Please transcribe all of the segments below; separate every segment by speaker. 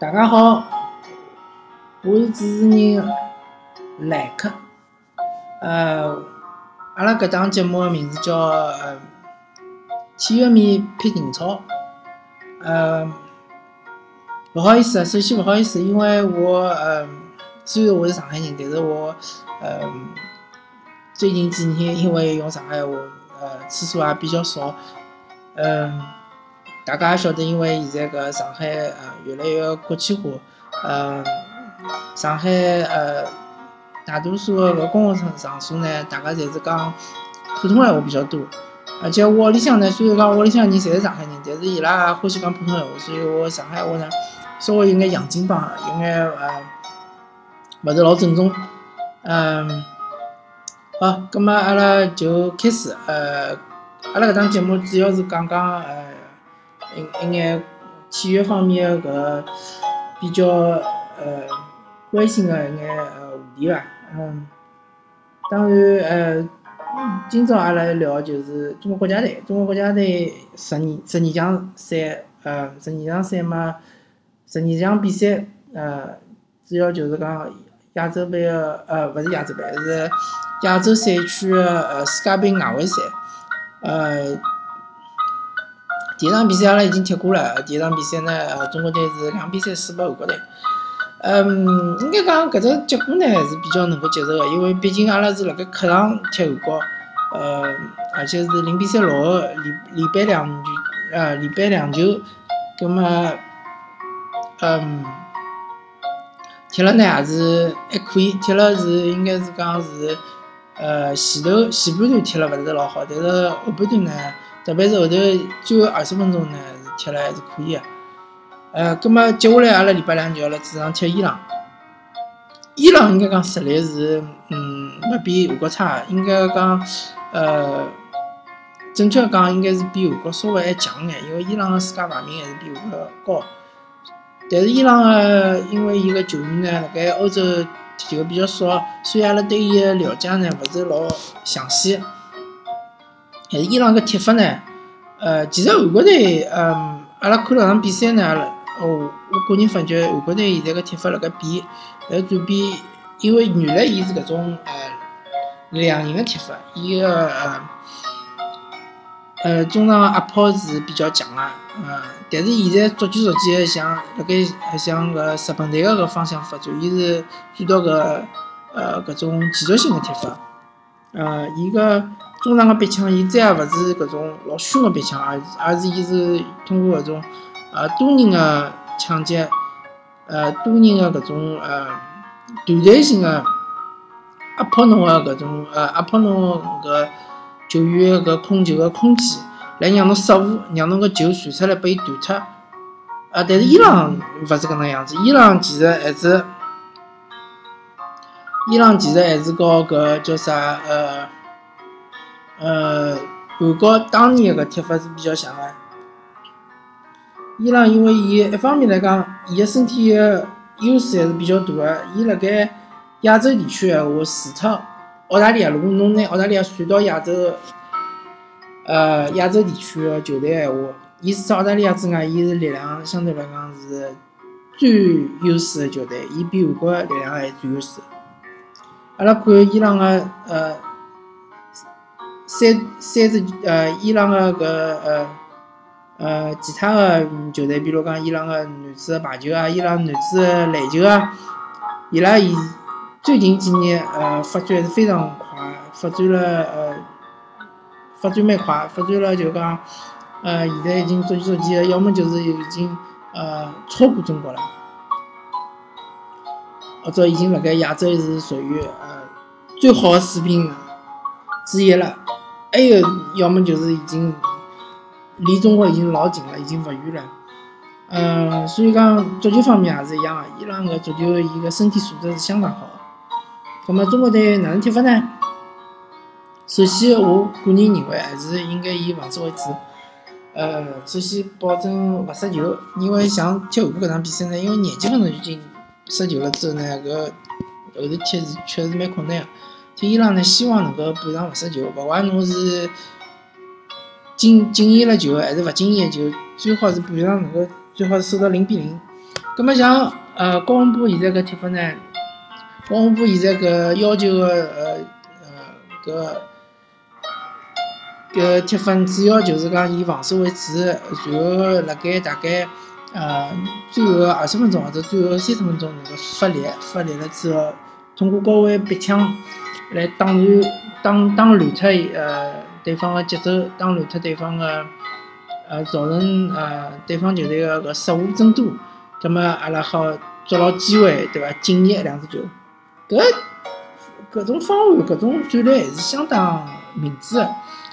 Speaker 1: 大家好，我是主持人莱克。呃，阿拉搿档节目的名字叫呃体育面配情操。呃，勿好意思啊，首先勿好意思，因为我呃虽然我是上海人，但是我呃最近几年因为用上海话呃次数也比较少。嗯，大家也晓得，因为现在搿上海呃越来越国际化，呃，上海呃大多数个搿公共场场所呢，大家侪是讲普通闲话比较多。而且我屋里向呢，虽然讲屋里向人侪是上海人，但是伊拉也欢喜讲普通闲话，所以我上海话呢稍微有眼洋泾浜，有眼呃勿是老正宗。嗯，好，葛末阿拉就开始呃。阿拉搿档节目主要是讲讲呃一一眼体育方面个搿比较呃关心个一眼呃话题伐，嗯，当然呃今朝阿拉聊就是中国国家队，中国国家队十二十二强赛呃十二强赛嘛，十二强比赛呃主要就是讲亚洲杯个呃勿是亚洲杯，是亚洲赛区个呃世界杯外围赛。呃，第一场比赛阿拉已经踢过了。第一场比赛呢，中国队是两比三输给韩国队。嗯，应该讲搿只结果呢还是比较能够接受的，因为毕竟阿拉是辣盖客场踢韩国，呃，而且是零比三落后，连连扳两球，呃，连扳两球，葛么，嗯，踢了呢也是还可以，踢了是应该是讲是。呃，前头前半段踢了勿是老好，但是后半段呢，特别是后头最后二十分钟呢，踢了还是可以的。呃，葛末接下来阿拉礼拜两就要辣主场踢伊朗。伊朗应该讲实力是，嗯，勿比韩国差，应该讲，呃，准确讲应该是比韩国稍微还强眼，因为伊朗个世界排名还是比韩国高。但是伊朗个，因为伊个球员呢，辣盖欧洲。踢球比较少，所以阿拉对伊个了解呢，勿是老详细。但是伊朗个踢法呢，呃，其实韩国队，嗯，阿拉看了场比赛呢，哦，我个人发觉韩国队现在个踢法辣盖变，辣转变，因为原来伊是搿种呃两人个踢法，伊个呃呃中场压迫是比较强个，呃，但是现在逐渐逐渐向辣盖向搿日本队个搿方向发展，伊是转到搿呃搿种技术性个踢法，呃，伊个中场个逼抢，伊再也勿是搿种老凶个逼抢，而而是伊是通过搿种呃多人个抢劫，呃多人个搿种呃团队性个压迫侬个搿种呃压迫侬搿球员搿控球个空间。来让侬失误，让侬个球传出来拨伊断脱。啊，但是伊朗勿是搿能样子，伊朗其实还是，伊朗其实还是搞搿叫啥呃呃韩国当年个踢法是比较像个。伊朗因为伊一方面来讲，伊个身体个优势还是比较大个。伊辣盖亚洲地区闲话，除脱澳大利亚，如果侬拿澳大利亚算到亚洲。呃，亚洲地区个球队闲话，伊除澳大利亚之外，伊是力量相对来讲是最优势的球队，伊比韩国力量还最优势。阿拉看伊朗个呃三三支呃伊朗个搿呃呃其他个球队，比如讲伊朗个男子排球啊，伊朗男子篮球啊，伊拉以最近几年呃发展还是非常快，发展了呃。发展蛮快，发展了就讲，呃，现在已经逐渐逐渐，要么就是已经呃超过中国了，或者已经辣盖亚洲是属于呃最好的水平之一了。还有，要么就是已经离中国已经老近了，已经勿远了。嗯，所以讲足球方面也是一样的，伊朗个足球伊个身体素质是相当好。那么中国队哪能踢法呢？首先，我个人认为还是应该以防守为主。呃，首先保证勿失球，因为像踢韩国搿场比赛呢，因为廿几分钟已经失球了之后呢，搿后头踢是确实蛮困难个。踢伊朗呢，希望能够补上勿失球，勿管侬是进进伊了球还是勿进伊个球，最好是补上能够最好是收到零比零。葛末像呃高洪波现在搿踢法呢，高洪波现在搿要求个呃呃搿搿踢法主要就是讲以防守为主，然后辣盖大概呃最后二十分钟或者最后三十分钟能够发力，发力了之后，通过高位逼抢来打乱打打乱脱呃对方个节奏，打乱脱对方个呃造成呃对方球队个失误增多。葛末阿拉好捉牢机会，对伐？进一两只球，搿搿种方案，搿种战略还是相当明智个，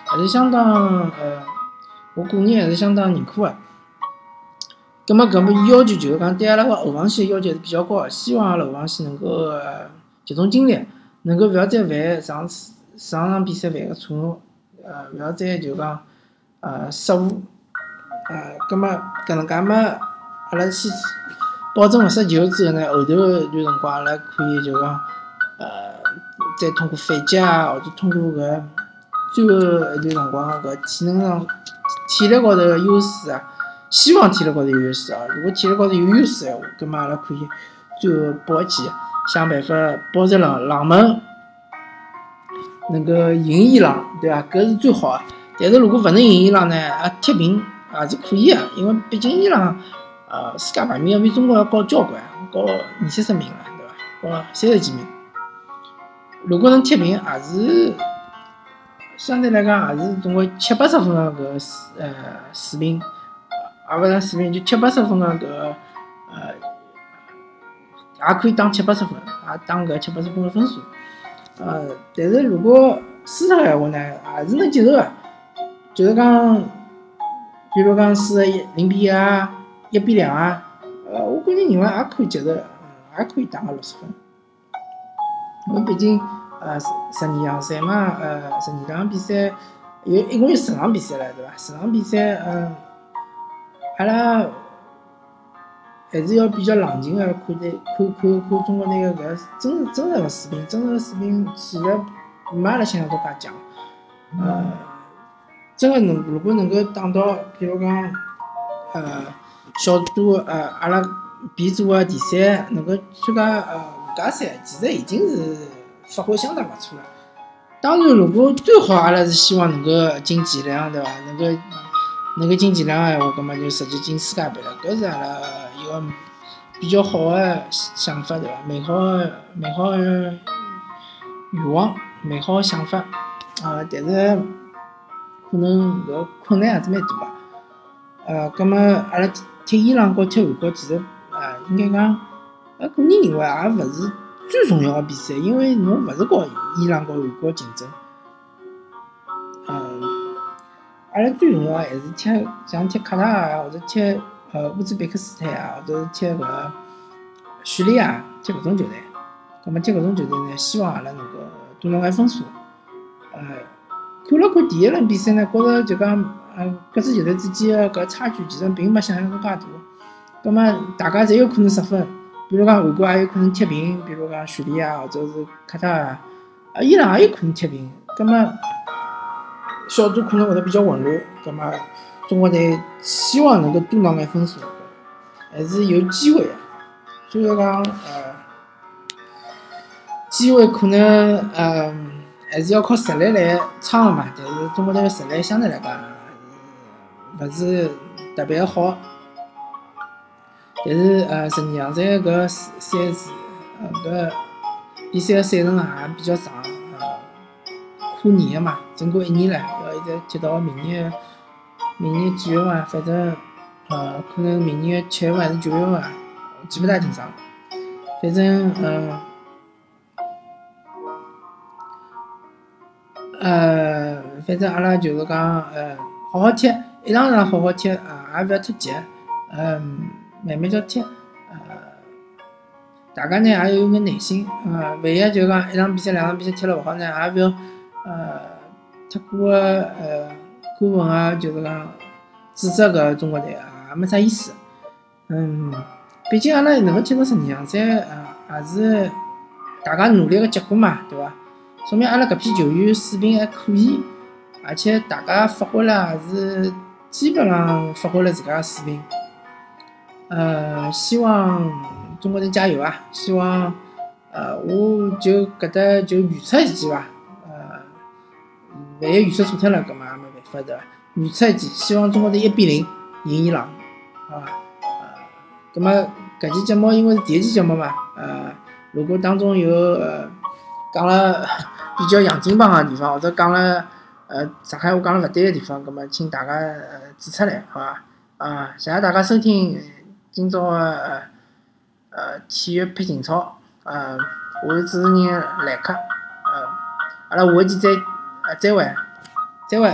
Speaker 1: 还是相当呃，我个人还是相当认可个。葛末搿么要求就是讲对阿拉个后防线要求是比较高个，希望阿拉后防线能够集中精力，能够勿要再犯上次上场比赛犯个错误，呃，勿要再就讲呃失误，呃，葛末搿能介么？阿拉先保证勿失球之后呢，后头一段辰光阿拉可以就讲，呃，再通过反击啊，或者通过搿最后一段辰光搿体能上、体力高头个优势啊，希望体力高头有优势啊。如果体力高头有优势闲话，葛末阿拉可以最后搏一记，想办法保持冷冷门，能够赢伊朗，对伐？搿是最好个。但是如果勿能赢伊朗呢，啊，踢平也是可以个，因为毕竟伊朗。呃，世界排名要比中国要高交关，高二三十名了，对伐？高三十几名。如果能踢平，也是相对来讲，也是中国七八十分个搿水呃水平，也勿是水平，就七八十分个搿呃，也可以打七八十分，也打搿七八十分个分数。呃，但是如果输脱个闲话呢，也是能接受个，就是讲，比如讲输一零比一啊。一比两啊，呃，我个人认为也可以接受，也可以打个六十分。因为毕竟，呃，十二强赛嘛，呃，十二场比赛有一共有十场比赛了，对伐？十场比赛，嗯，阿拉还是要比较冷静个看待，看看看中国队个搿真真实个水平，真实个水平其实没阿拉想象中介强。呃，真个能如果能够打到，比如讲，呃。小组呃，阿拉 B 组个第三能够参加呃附加赛，其实已经是发挥相当勿错了。当然，如果最好阿拉是希望能够进前两，对伐？能够能够进前两个闲话，葛末就直接进世界杯了。搿是阿拉一个比较好的想法，对伐？美好个美好个愿望，美好个想法啊！但是可能搿困难还是蛮大个。呃，葛末阿拉。踢伊朗和踢韩国，其实啊，应该讲，我个人认为也勿是最重要的比赛，因为侬勿是和伊朗和韩国竞争。阿拉最重要还是踢像踢卡塔尔或者踢呃乌兹别克斯坦啊，或者是踢搿个叙利亚，踢搿种球队。葛末踢搿种球队呢，希望阿拉能够多拿眼分数。呃，看了看第一轮比赛呢，觉着就讲。呃，各支球队之间的搿差距其实并没想象中介大，葛末大家侪有可能失分，比如讲韩国也有可能踢平，比如讲叙利亚或者是卡塔尔，啊，伊朗也有可能踢平，葛末小组可能会得比较混乱，葛末中国队希望能够多拿眼分数，还是有机会的，所以讲呃，机会可能嗯还是要靠实力来撑的嘛，但是中国队的实力相对来讲。勿是特别好，但是呃，十二强赛搿赛事，呃搿比赛个赛程也比较长，呃，跨年个嘛，整个一年了，要一直踢到明年，明年几月份？反正呃，可能明年七月份还是九月份，记勿大清爽。反正嗯，呃，反正阿拉就是讲，呃，好好踢。一场场好好踢啊，也勿要太急，嗯，慢慢叫踢，呃，大家呢也要有眼耐心，呃，万一就是讲一场比赛、两场比赛踢了勿好呢，也勿要呃太过呃过分啊，就是讲指责搿中国队啊，也没啥意思，嗯，毕竟阿拉能够踢到十二强赛，呃，也是大家努力的结果嘛，对伐？说明阿拉搿批球员水平还可以，而且大家发挥了也是。基本上发挥了自家的水平，呃，希望中国人加油啊！希望，呃，我就搿搭就预测一记伐，万一预测错脱了，搿么也没办法对伐？预测一记，希望中国队一比零赢伊朗，好伐？呃，搿么搿期节目因为是第一期节目嘛，呃，如果当中有呃讲了比较洋泾浜个地方，或者讲了呃上海话讲了勿对个地方，搿么请大家呃指出来，好伐？啊，谢谢大家收听今朝个呃体育配情操，呃，我是主持人赖克，呃，阿拉下期再啊这位这位